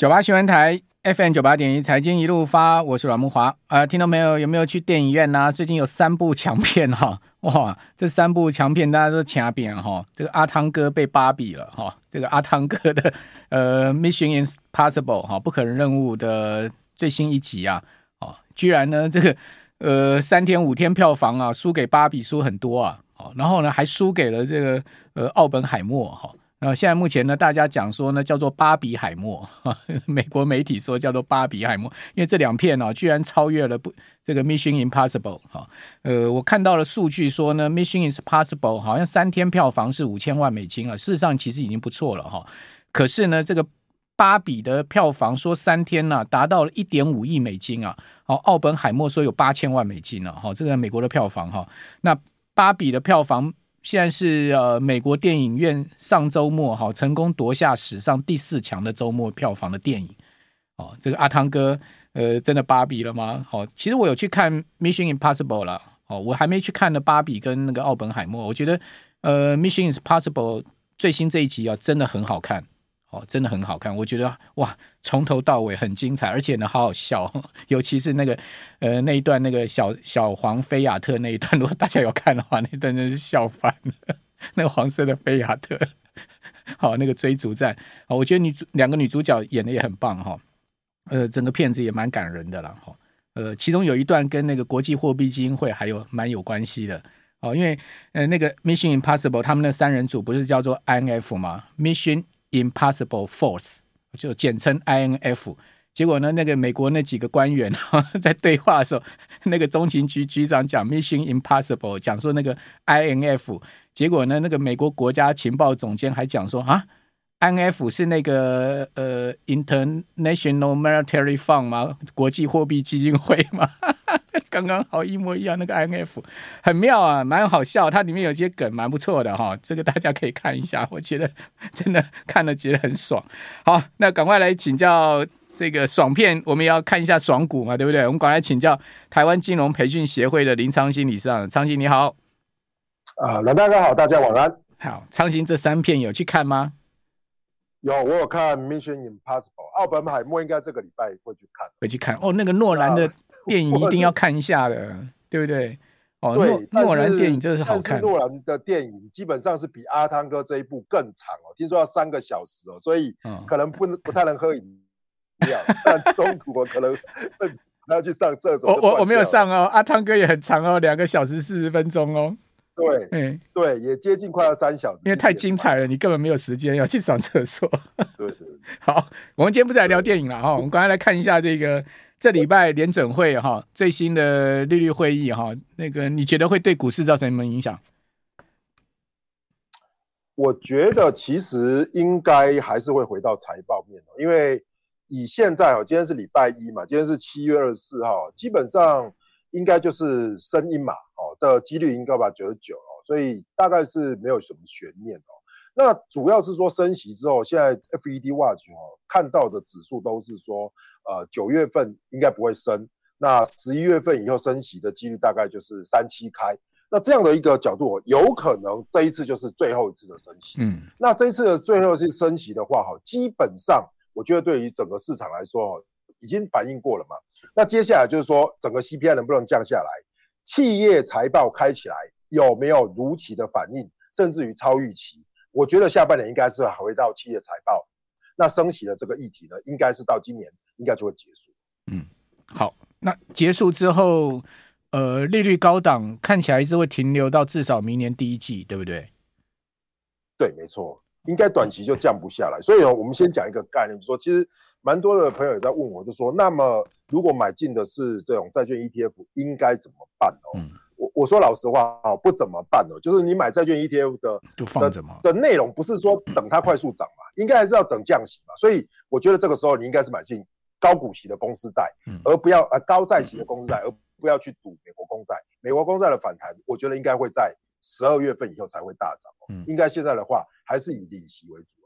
九八新闻台 FM 九八点一财经一路发，我是阮慕华啊、呃。听到没有？有没有去电影院呢、啊？最近有三部强片哈，哇，这三部强片大家都掐扁哈。这个阿汤哥被芭比了哈，这个阿汤哥的呃 Mission Impossible 哈，不可能任务的最新一集啊，哦，居然呢这个呃三天五天票房啊输给芭比输很多啊，哦，然后呢还输给了这个呃奥本海默哈。呃，现在目前呢，大家讲说呢，叫做巴比海默，美国媒体说叫做巴比海默，因为这两片哦，居然超越了不这个 Mission Impossible 哈。呃，我看到了数据说呢，Mission Impossible 好像三天票房是五千万美金了，事实上其实已经不错了哈。可是呢，这个巴比的票房说三天呢达到了一点五亿美金啊，好，奥本海默说有八千万美金了哈，这个美国的票房哈，那巴比的票房。现在是呃，美国电影院上周末哈成功夺下史上第四强的周末票房的电影哦，这个阿汤哥呃真的芭比了吗？哦，其实我有去看《Mission Impossible》了哦，我还没去看的芭比跟那个奥本海默，我觉得呃《Mission Impossible》最新这一集啊真的很好看。哦，真的很好看，我觉得哇，从头到尾很精彩，而且呢，好好笑，尤其是那个呃那一段那个小小黄菲亚特那一段，如果大家有看的话，那段真是笑翻了。那个黄色的菲亚特，好，那个追逐战，好，我觉得女主两个女主角演的也很棒哈，呃，整个片子也蛮感人的了哈，呃，其中有一段跟那个国际货币基金会还有蛮有关系的哦，因为呃那个 Mission Impossible 他们那三人组不是叫做 INF 吗？Mission Impossible Force 就简称 INF，结果呢，那个美国那几个官员 在对话的时候，那个中情局局长讲 Mission Impossible，讲说那个 INF，结果呢，那个美国国家情报总监还讲说啊，INF 是那个呃 International Monetary Fund 吗？国际货币基金会吗？刚刚好一模一样，那个 INF 很妙啊，蛮好笑，它里面有些梗蛮不错的哈，这个大家可以看一下，我觉得 真的看了觉得很爽。好，那赶快来请教这个爽片，我们也要看一下爽股嘛，对不对？我们赶快请教台湾金融培训协会的林昌兴理事长，昌兴你好。啊，阮大哥好，大家晚安。好，昌兴这三片有去看吗？有，我有看《Mission Impossible》，奥本海默应该这个礼拜会去看，会去看哦。那个诺兰的电影一定要看一下的，对不对？哦，对，诺兰电影真的是好看。诺兰的电影基本上是比阿汤哥这一部更长哦，听说要三个小时哦，所以可能不能不太能喝饮料，但中途我可能要去上厕所。我我我没有上哦，阿汤哥也很长哦，两个小时四十分钟哦。对，嗯，对，也接近快要三小时，因为太精彩了，你根本没有时间要去上厕所。对对，对，好，我们今天不是来聊电影了哈，我们刚才来看一下这个这礼拜联准会哈最新的利率会议哈，那个你觉得会对股市造成什么影响？我觉得其实应该还是会回到财报面，因为以现在哦，今天是礼拜一嘛，今天是七月二十四号，基本上应该就是升鹰嘛。的几率应该吧九十九哦，所以大概是没有什么悬念哦。那主要是说升息之后，现在 FED Watch 哦看到的指数都是说，呃九月份应该不会升，那十一月份以后升息的几率大概就是三七开。那这样的一个角度，有可能这一次就是最后一次的升息。嗯，那这一次的最后一次升息的话，哈，基本上我觉得对于整个市场来说，已经反映过了嘛。那接下来就是说，整个 CPI 能不能降下来？企业财报开起来有没有如期的反应，甚至于超预期？我觉得下半年应该是回到企业财报，那升息的这个议题呢，应该是到今年应该就会结束。嗯，好，那结束之后，呃，利率高档看起来是会停留到至少明年第一季，对不对？对，没错，应该短期就降不下来。所以，我们先讲一个概念，就说其实。蛮多的朋友也在问我，就说：那么如果买进的是这种债券 ETF，应该怎么办哦？嗯、我我说老实话啊，不怎么办哦。就是你买债券 ETF 的，就放着嘛。的内容不是说等它快速涨嘛，应该还是要等降息嘛。所以我觉得这个时候你应该是买进高股息的公司债，而不要呃高债息的公司债，而不要去赌美国公债。美国公债的反弹，我觉得应该会在十二月份以后才会大涨。嗯，应该现在的话还是以领息为主。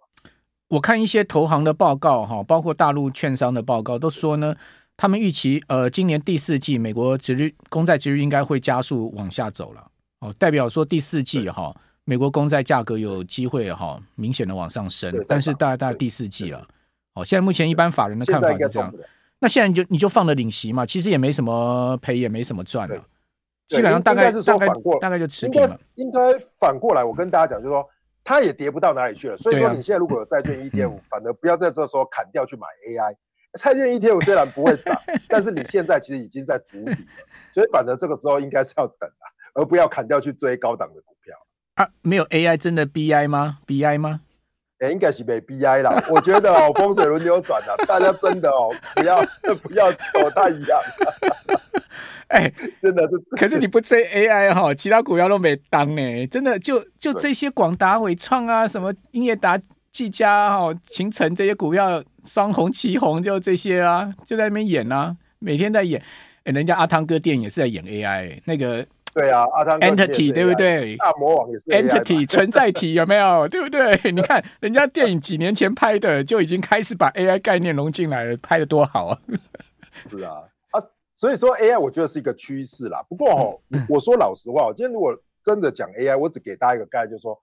我看一些投行的报告，哈，包括大陆券商的报告，都说呢，他们预期，呃，今年第四季美国殖率公债殖率应该会加速往下走了，哦，代表说第四季哈，美国公债价格有机会哈明显的往上升，但是大概大概第四季了，哦，现在目前一般法人的看法是这样。那现在你就你就放了领息嘛，其实也没什么赔，也没什么赚的。基本上大概是说反过，大概就持平了。应该反过来，我跟大家讲，就是说它也跌不到哪里去了。所以说你现在如果有债券 ETF，反而不要在这时候砍掉去买 AI。债券 ETF 虽然不会涨，但是你现在其实已经在筑底了，所以反而这个时候应该是要等啊，而不要砍掉去追高档的股票。啊，没有 AI 真的 BI 吗？BI 吗？哎、欸，应该是被 BI 啦。我觉得哦，风水轮流转啊，大家真的哦，不要 不要走太一样。哎、欸，真的是。可是你不追 AI 哈，其他股票都没当呢。真的就就这些广达、伟创啊，什么英业达、技嘉哈、勤诚这些股票双红旗红，就这些啊，就在那边演啊，每天在演。哎、欸，人家阿汤哥电影也是在演 AI 那个。对啊，阿汤 Entity 对不对？大魔王也是 Entity 存在体有没有？对不对？你看人家电影几年前拍的，就已经开始把 AI 概念融进来了，拍的多好啊！是啊，啊，所以说 AI 我觉得是一个趋势啦。不过哦，我说老实话，我今天如果真的讲 AI，我只给大家一个概念，就是说，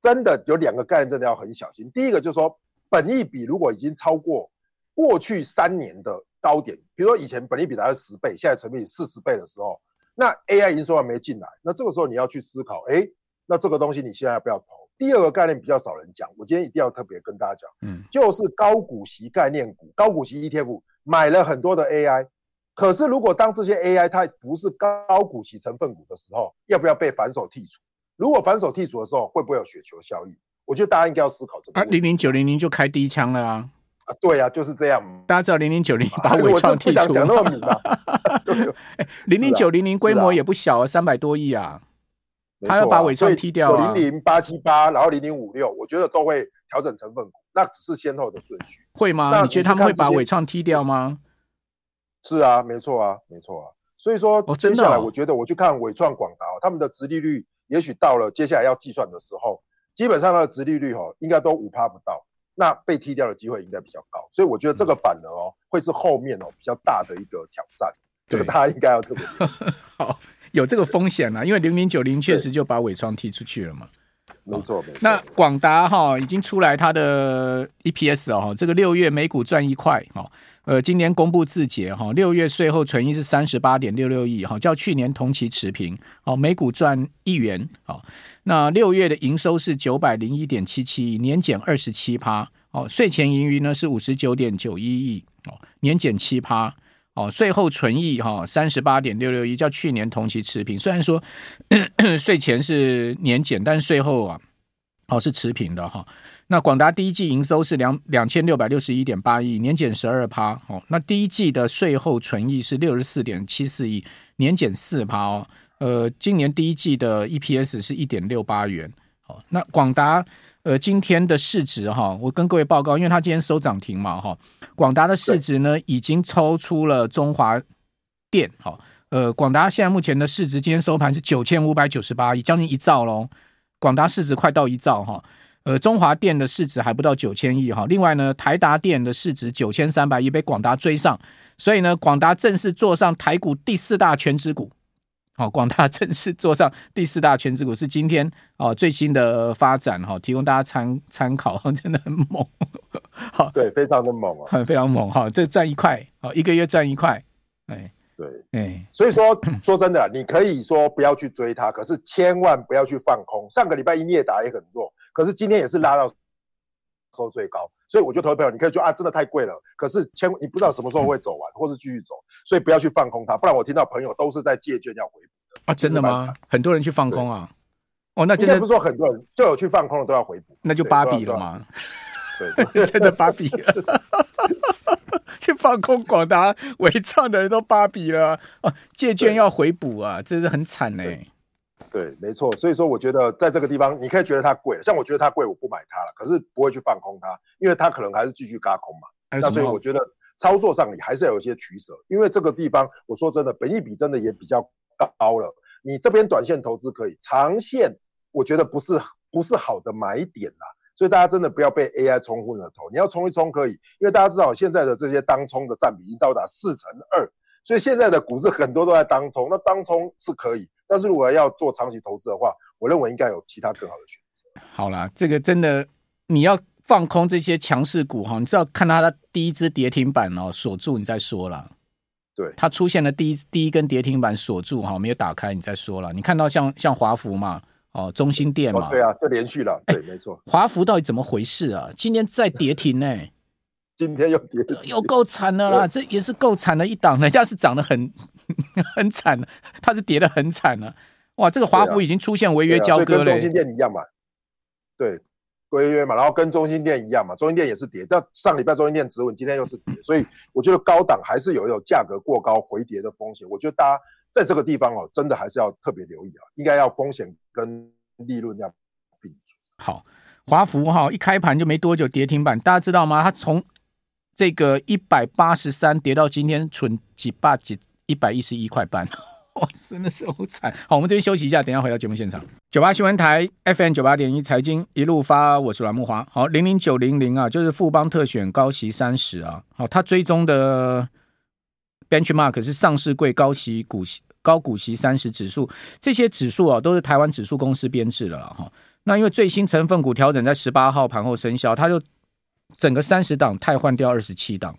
真的有两个概念，真的要很小心。第一个就是说，本益比如果已经超过过去三年的高点，比如说以前本益比大概十倍，现在成为四十倍的时候。那 AI 营收还没进来，那这个时候你要去思考，哎，那这个东西你现在要不要投？第二个概念比较少人讲，我今天一定要特别跟大家讲，嗯，就是高股息概念股、高股息 ETF 买了很多的 AI，可是如果当这些 AI 它不是高股息成分股的时候，要不要被反手剔除？如果反手剔除的时候，会不会有雪球效应？我觉得大家应该要思考这个。啊，零零九零零就开第一枪了啊！对啊，就是这样。大家知道零零九零把纬创剔除了，讲那么明白。零零九零零规模也不小啊，三百多亿啊。他要把尾创踢掉啊。零零八七八，然后零零五六，我觉得都会调整成分股，那只是先后的顺序。会吗？你觉得他们会把尾创踢掉吗？是啊，没错啊，没错啊。所以说，接下来我觉得我去看纬创、广达，他们的殖利率，也许到了接下来要计算的时候，基本上它的殖利率哦，应该都五趴不到。那被踢掉的机会应该比较高，所以我觉得这个反而哦，会是后面哦比较大的一个挑战，这个大家应该要特别 好，有这个风险啊，因为零零九零确实就把纬创踢出去了嘛，没错没错。那广达哈已经出来它的 EPS 哦，这个六月每股赚一块哈。呃，今年公布自结哈，六月税后存益是三十八点六六亿哈，较去年同期持平，哦，每股赚一元，哦，那六月的营收是九百零一点七七亿，年减二十七趴，哦，税前盈余呢是五十九点九一亿，哦，年减七趴，哦，税后存益哈三十八点六六亿，较去年同期持平，虽然说 税前是年减，但税后啊，哦是持平的哈。那广达第一季营收是两两千六百六十一点八亿，年减十二趴。哦，那第一季的税后存益是六十四点七四亿，年减四趴哦。呃，今年第一季的 EPS 是一点六八元。哦，那广达呃今天的市值哈，我跟各位报告，因为它今天收涨停嘛哈，广达的市值呢已经超出了中华电。好，呃，广达现在目前的市值今天收盘是九千五百九十八亿，将近一兆喽。广达市值快到一兆哈。呃，中华电的市值还不到九千亿哈。另外呢，台达电的市值九千三百亿被广达追上，所以呢，广达正式坐上台股第四大全值股。好，广达正式坐上第四大权值股是今天哦最新的发展哈，提供大家参参考，真的很猛。好，对，非常的猛啊，非常猛哈，这赚一块，哦，一个月赚一块，哎。对，哎，所以说说真的，你可以说不要去追它，可是千万不要去放空。上个礼拜英业达也很弱，可是今天也是拉到收最高，所以我就投朋友，你可以说啊，真的太贵了。可是千你不知道什么时候会走完，或是继续走，所以不要去放空它。不然我听到朋友都是在借券要回补的啊，真的吗？很多人去放空啊？哦，那真的不是说很多人就有去放空的都要回补，那就芭比了吗？对，真的芭比了。去放空广达、纬创的人都芭比了啊，借券要回补啊，这是很惨哎、欸。对，没错。所以说，我觉得在这个地方，你可以觉得它贵，像我觉得它贵，我不买它了。可是不会去放空它，因为它可能还是继续轧空嘛。那所以我觉得操作上你还是要有一些取舍，因为这个地方我说真的，本益比真的也比较高了。你这边短线投资可以，长线我觉得不是不是好的买点啦。所以大家真的不要被 AI 冲昏了头，你要冲一冲可以，因为大家知道现在的这些当冲的占比已经到达四成二，所以现在的股市很多都在当冲，那当冲是可以，但是如果要做长期投资的话，我认为应该有其他更好的选择。好啦，这个真的你要放空这些强势股哈，你知道看它的第一支跌停板哦锁住，你再说了。对，它出现了第一第一根跌停板锁住哈，没有打开，你再说了。你看到像像华孚嘛，哦，中心店嘛，哦，对啊，就连续了，对，没错。华孚到底怎么回事啊？今天再跌停呢？今天又跌，又够惨的啦，这也是够惨的一档，人家是涨得很 很惨的，它是跌得很惨了。哇，这个华孚已经出现违约交割了，跟中心店一样嘛，对。违约嘛，然后跟中心店一样嘛，中心店也是跌，但上礼拜中心店止稳，今天又是跌，所以我觉得高档还是有一种价格过高回跌的风险。我觉得大家在这个地方哦，真的还是要特别留意啊，应该要风险跟利润要并存。好，华孚哈一开盘就没多久跌停板，大家知道吗？它从这个一百八十三跌到今天存几百几一百一十一块半。哇，真的是好惨！好，我们这边休息一下，等一下回到节目现场。九八新闻台 FM 九八点一财经一路发，我是阮木华。好，零零九零零啊，就是富邦特选高息三十啊。好，它追踪的 benchmark 是上市柜高息股息高股息三十指数，这些指数啊都是台湾指数公司编制的了哈。那因为最新成分股调整在十八号盘后生效，它就整个三十档汰换掉二十七档。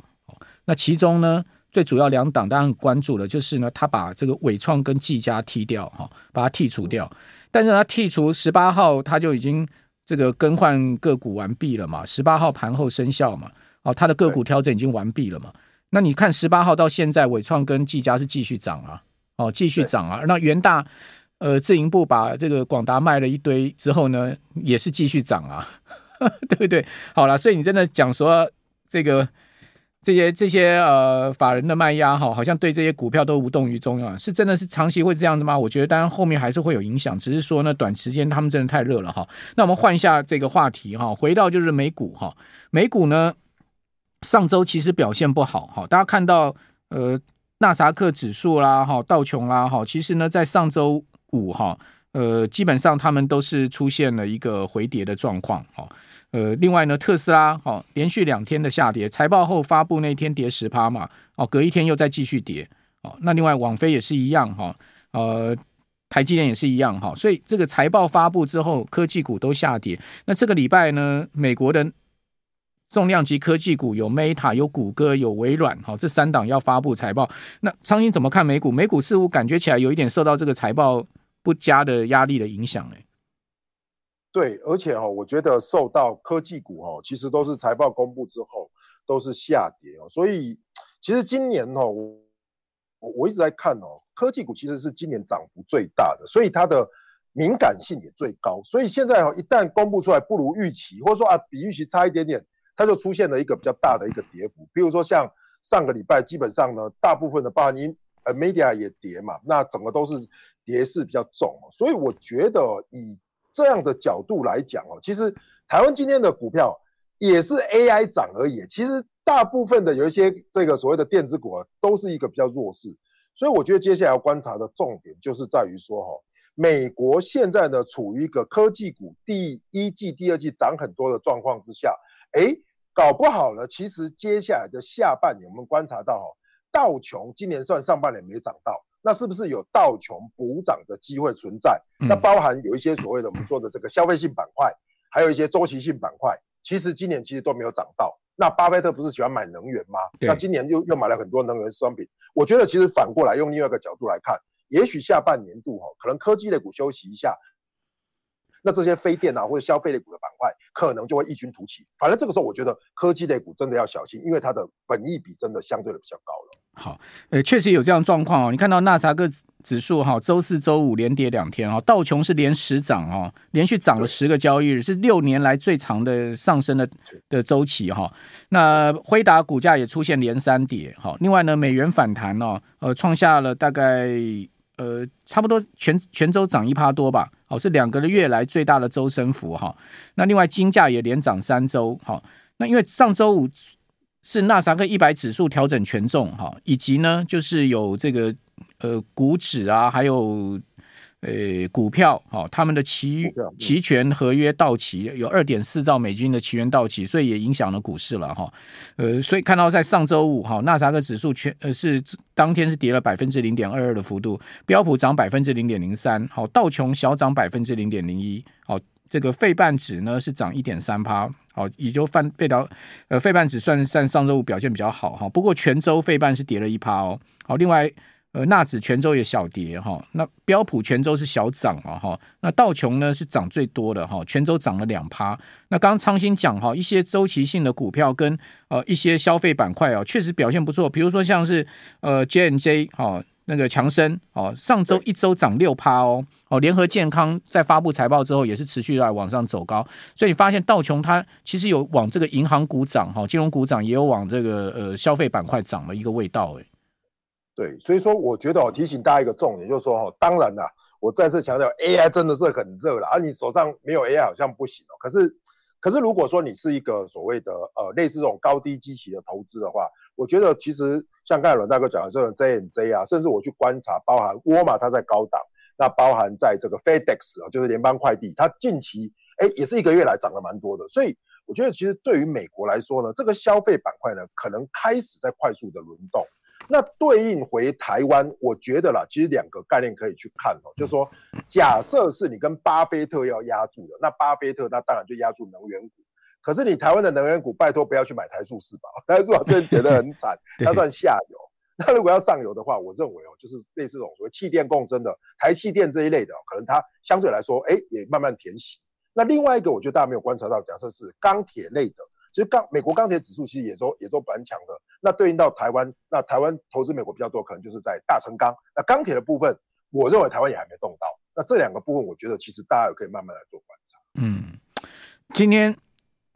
那其中呢？最主要两档，当然很关注的，就是呢，他把这个纬创跟技嘉踢掉，哈，把它剔除掉。但是他剔除十八号，他就已经这个更换个股完毕了嘛，十八号盘后生效嘛，哦，他的个股调整已经完毕了嘛。那你看十八号到现在，纬创跟技嘉是继续涨啊，哦，继续涨啊。那元大，呃，自营部把这个广达卖了一堆之后呢，也是继续涨啊，对不对？好了，所以你真的讲说这个。这些这些呃法人的卖压哈，好像对这些股票都无动于衷啊，是真的是长期会这样的吗？我觉得当然后面还是会有影响，只是说呢，短时间他们真的太热了哈。那我们换一下这个话题哈，回到就是美股哈，美股呢上周其实表现不好哈，大家看到呃纳萨克指数啦哈，道琼啦哈，其实呢在上周五哈，呃基本上他们都是出现了一个回跌的状况哈。呃，另外呢，特斯拉好、哦、连续两天的下跌，财报后发布那天跌十趴嘛，哦，隔一天又再继续跌，哦，那另外网飞也是一样哈、呃，台积电也是一样哈、所以这个财报发布之后，科技股都下跌。那这个礼拜呢，美国的重量级科技股有 Meta、有谷歌、有微软，好、哦，这三档要发布财报。那苍蝇怎么看美股？美股似乎感觉起来有一点受到这个财报不佳的压力的影响，哎。对，而且哈，我觉得受到科技股哈，其实都是财报公布之后都是下跌哦，所以其实今年哦，我我一直在看哦，科技股其实是今年涨幅最大的，所以它的敏感性也最高，所以现在哈，一旦公布出来不如预期，或者说啊比预期差一点点，它就出现了一个比较大的一个跌幅，比如说像上个礼拜，基本上呢，大部分的包含你呃 media 也跌嘛，那整个都是跌势比较重，所以我觉得以这样的角度来讲哦，其实台湾今天的股票也是 AI 涨而已。其实大部分的有一些这个所谓的电子股啊，都是一个比较弱势。所以我觉得接下来要观察的重点就是在于说哈，美国现在呢处于一个科技股第一季、第二季涨很多的状况之下，哎，搞不好呢，其实接下来的下半年我们观察到哈，道琼今年算上半年没涨到。那是不是有道琼补涨的机会存在？那包含有一些所谓的我们说的这个消费性板块，还有一些周期性板块，其实今年其实都没有涨到。那巴菲特不是喜欢买能源吗？那今年又又买了很多能源商品。我觉得其实反过来用另外一个角度来看，也许下半年度哈，可能科技类股休息一下，那这些非电啊或者消费类股的板块可能就会异军突起。反正这个时候，我觉得科技类股真的要小心，因为它的本益比真的相对的比较高了。好，呃，确实有这样状况哦。你看到纳斯达克指数哈，周四、周五连跌两天哈，道琼是连十涨哦，连续涨了十个交易日，是六年来最长的上升的的周期哈。那辉达股价也出现连三跌哈。另外呢，美元反弹哦，呃，创下了大概呃差不多全全周涨一趴多吧，哦，是两个月来最大的周升幅哈。那另外金价也连涨三周哈。那因为上周五。是纳斯达克一百指数调整权重哈，以及呢，就是有这个呃股指啊，还有呃股票哈，他们的期期权合约到期，有二点四兆美金的期权到期，所以也影响了股市了哈。呃，所以看到在上周五哈，纳斯达克指数全呃是当天是跌了百分之零点二二的幅度，标普涨百分之零点零三，好，道琼小涨百分之零点零一，好。这个费半指呢是涨一点三趴，好，也就费费到呃费半指算算上周五表现比较好哈，不过全周费半是跌了一趴哦，好，另外。呃，纳指全周也小跌哈，那标普全周是小涨啊哈，那道琼呢是涨最多的哈，全周涨了两趴。那刚刚昌兴讲哈，一些周期性的股票跟呃一些消费板块啊，确实表现不错。比如说像是呃 J N J 哈，那个强生哦，上周一周涨六趴哦哦，联合健康在发布财报之后也是持续在往上走高，所以你发现道琼它其实有往这个银行股涨哈，金融股涨，也有往这个呃消费板块涨的一个味道诶。对，所以说我觉得我提醒大家一个重点，就是说哈，当然啦，我再次强调，AI 真的是很热了，而你手上没有 AI 好像不行哦。可是，可是如果说你是一个所谓的呃类似这种高低基期的投资的话，我觉得其实像刚才伦大哥讲的这种 J&J 啊，甚至我去观察，包含沃尔玛它在高档，那包含在这个 FedEx 啊，就是联邦快递，它近期哎也是一个月来涨了蛮多的。所以我觉得其实对于美国来说呢，这个消费板块呢，可能开始在快速的轮动。那对应回台湾，我觉得啦，其实两个概念可以去看哦，就是说，假设是你跟巴菲特要压住的，那巴菲特那当然就压住能源股。可是你台湾的能源股，拜托不要去买台塑四宝，台塑最近跌得很惨，它算下游。那如果要上游的话，我认为哦，就是类似这种所谓气电共生的台气电这一类的，可能它相对来说，哎，也慢慢填息。那另外一个，我觉得大家没有观察到，假设是钢铁类的。其实钢美国钢铁指数其实也都也都蛮强的。那对应到台湾，那台湾投资美国比较多，可能就是在大成钢。那钢铁的部分，我认为台湾也还没动到。那这两个部分，我觉得其实大家也可以慢慢来做观察。嗯，今天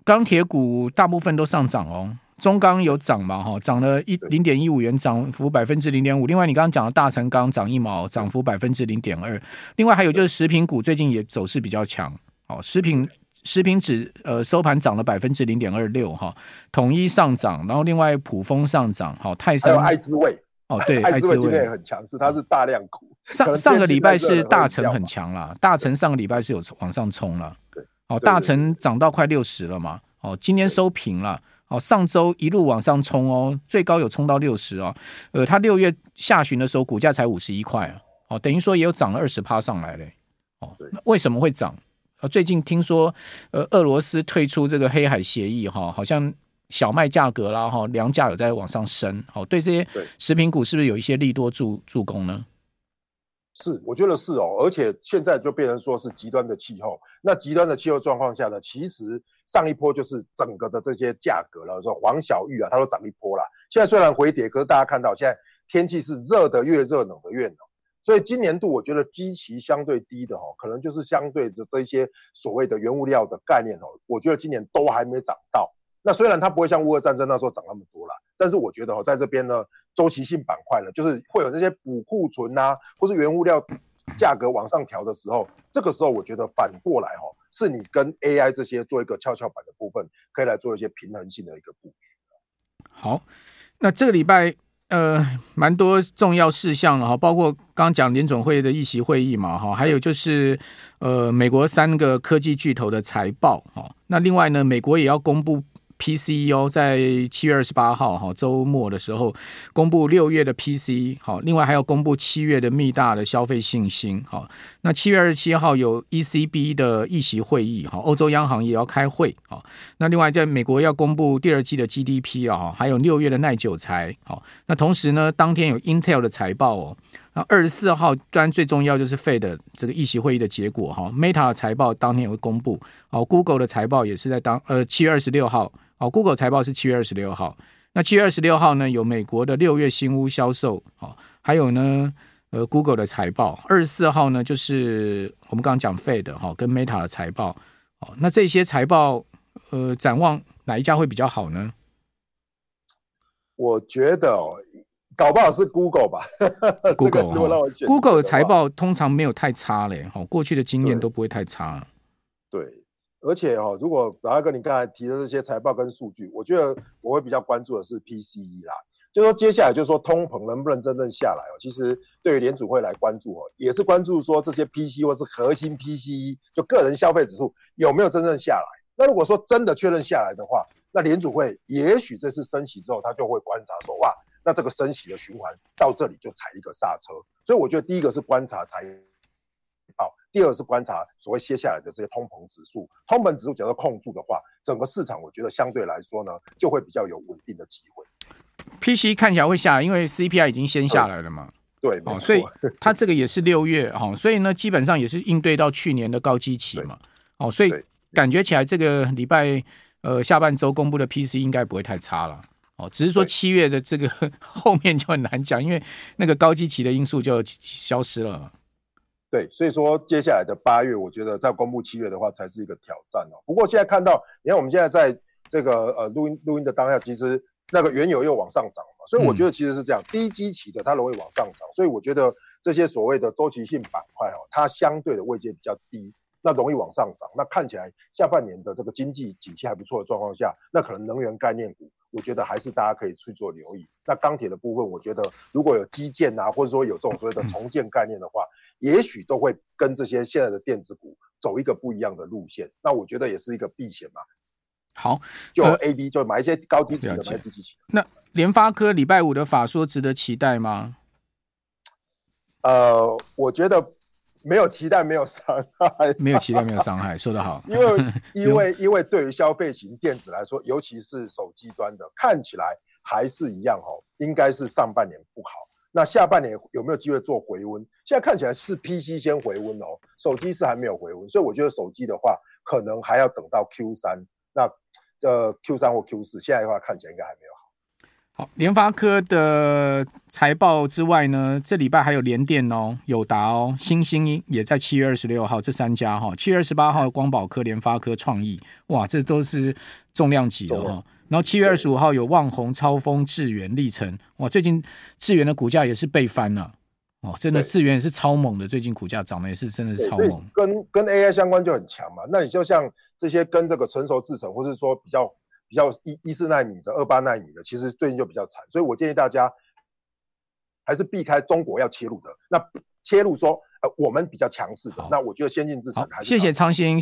钢铁股大部分都上涨哦，中钢有涨嘛？哈，涨了一零点一五元，涨幅百分之零点五。另外，你刚刚讲的大成钢涨一毛，涨幅百分之零点二。另外还有就是食品股最近也走势比较强。哦，食品。食品指呃收盘涨了百分之零点二六哈，统一上涨，然后另外普丰上涨，好泰山还有爱之味。哦，对，爱滋味今天也很强势，它是大量股。上上个礼拜是大成很强啦，大成上个礼拜是有往上冲了，对，哦大成涨到快六十了嘛，哦今天收平了，哦上周一路往上冲哦，最高有冲到六十哦，呃它六月下旬的时候股价才五十一块啊，哦等于说也有涨了二十趴上来嘞，哦，那为什么会涨？最近听说，呃，俄罗斯退出这个黑海协议，哈，好像小麦价格啦，哈，粮价有在往上升，好，对这些食品股是不是有一些利多助助攻呢？是，我觉得是哦，而且现在就变成说是极端的气候，那极端的气候状况下呢，其实上一波就是整个的这些价格了，说黄小玉啊，它都涨一波了，现在虽然回跌，可是大家看到现在天气是热的越热，冷的越冷。所以今年度我觉得基期相对低的哈，可能就是相对的这些所谓的原物料的概念哦，我觉得今年都还没涨到。那虽然它不会像乌俄战争那时候涨那么多啦，但是我觉得哦，在这边呢，周期性板块呢，就是会有那些补库存呐，或是原物料价格往上调的时候，这个时候我觉得反过来哈，是你跟 AI 这些做一个跷跷板的部分，可以来做一些平衡性的一个布局。好，那这个礼拜。呃，蛮多重要事项了哈，包括刚讲联总会的议席会议嘛哈，还有就是呃，美国三个科技巨头的财报哈，那另外呢，美国也要公布。PCE 哦，在七月二十八号哈周末的时候公布六月的 PCE 好，另外还要公布七月的密大的消费信心好。那七月二十七号有 ECB 的议息会议哈，欧洲央行也要开会好。那另外在美国要公布第二季的 GDP 啊，还有六月的耐久财好。那同时呢，当天有 Intel 的财报哦。那二十四号当然最重要就是 Fed 这个议息会议的结果哈。Meta 的财报当天也会公布哦，Google 的财报也是在当呃七月二十六号。哦，Google 财报是七月二十六号。那七月二十六号呢，有美国的六月新屋销售，哦，还有呢，呃，Google 的财报。二十四号呢，就是我们刚刚讲 Fed 哈，跟 Meta 的财报。哦，那这些财报，呃，展望哪一家会比较好呢？我觉得哦，搞不好是 Google 吧。Google，Google 的财报通常没有太差嘞，哈，过去的经验都不会太差。对。而且哦，如果老大哥你刚才提的这些财报跟数据，我觉得我会比较关注的是 PCE 啦。就说接下来就是说通膨能不能真正下来哦？其实对于联储会来关注哦，也是关注说这些 PCE 或是核心 PCE，就个人消费指数有没有真正下来。那如果说真的确认下来的话，那联储会也许这次升息之后，他就会观察说，哇，那这个升息的循环到这里就踩一个刹车。所以我觉得第一个是观察财报。第二是观察所谓接下来的这些通膨指数，通膨指数假如控住的话，整个市场我觉得相对来说呢，就会比较有稳定的机会。PC 看起来会下来，因为 CPI 已经先下来了嘛。对，没错。所以它这个也是六月哈，所以呢，基本上也是应对到去年的高基期嘛。哦，所以感觉起来这个礼拜呃下半周公布的 PC 应该不会太差了。哦，只是说七月的这个 后面就很难讲，因为那个高基期的因素就消失了。对，所以说接下来的八月，我觉得在公布七月的话，才是一个挑战哦。不过现在看到，你看我们现在在这个呃录音录音的当下，其实那个原油又往上涨嘛，所以我觉得其实是这样，嗯、低基期的它容易往上涨，所以我觉得这些所谓的周期性板块哦，它相对的位阶比较低，那容易往上涨。那看起来下半年的这个经济景气还不错的状况下，那可能能源概念股。我觉得还是大家可以去做留意。那钢铁的部分，我觉得如果有基建啊，或者说有这种所谓的重建概念的话，也许都会跟这些现在的电子股走一个不一样的路线。那我觉得也是一个避险嘛。好，就 A B 就买一些高低级的，买低级的。那联发科礼拜五的法说值得期待吗？呃，我觉得。没有期待，没有伤害。没有期待，没有伤害，说得好。因为，因为，因为对于消费型电子来说，尤其是手机端的，看起来还是一样哦，应该是上半年不好。那下半年有没有机会做回温？现在看起来是 PC 先回温哦，手机是还没有回温，所以我觉得手机的话，可能还要等到 Q 三。那呃 Q 三或 Q 四，现在的话看起来应该还没有好。好，联发科的财报之外呢，这礼拜还有联电哦、友达哦、新星也在七月二十六号这三家哈、哦，七月二十八号光宝科、联发科、创意，哇，这都是重量级的哈、哦。然后七月二十五号有旺宏、超风、智源、力成，哇，最近智源的股价也是被翻了哦，真的智源也是超猛的，最近股价涨得也是真的是超猛。跟跟 AI 相关就很强嘛，那你就像这些跟这个成熟制程，或是说比较。比较一一四纳米的、二八纳米的，其实最近就比较惨，所以我建议大家还是避开中国要切入的。那切入说，呃，我们比较强势的，那我觉得先进制程还是。谢谢昌兴。谢谢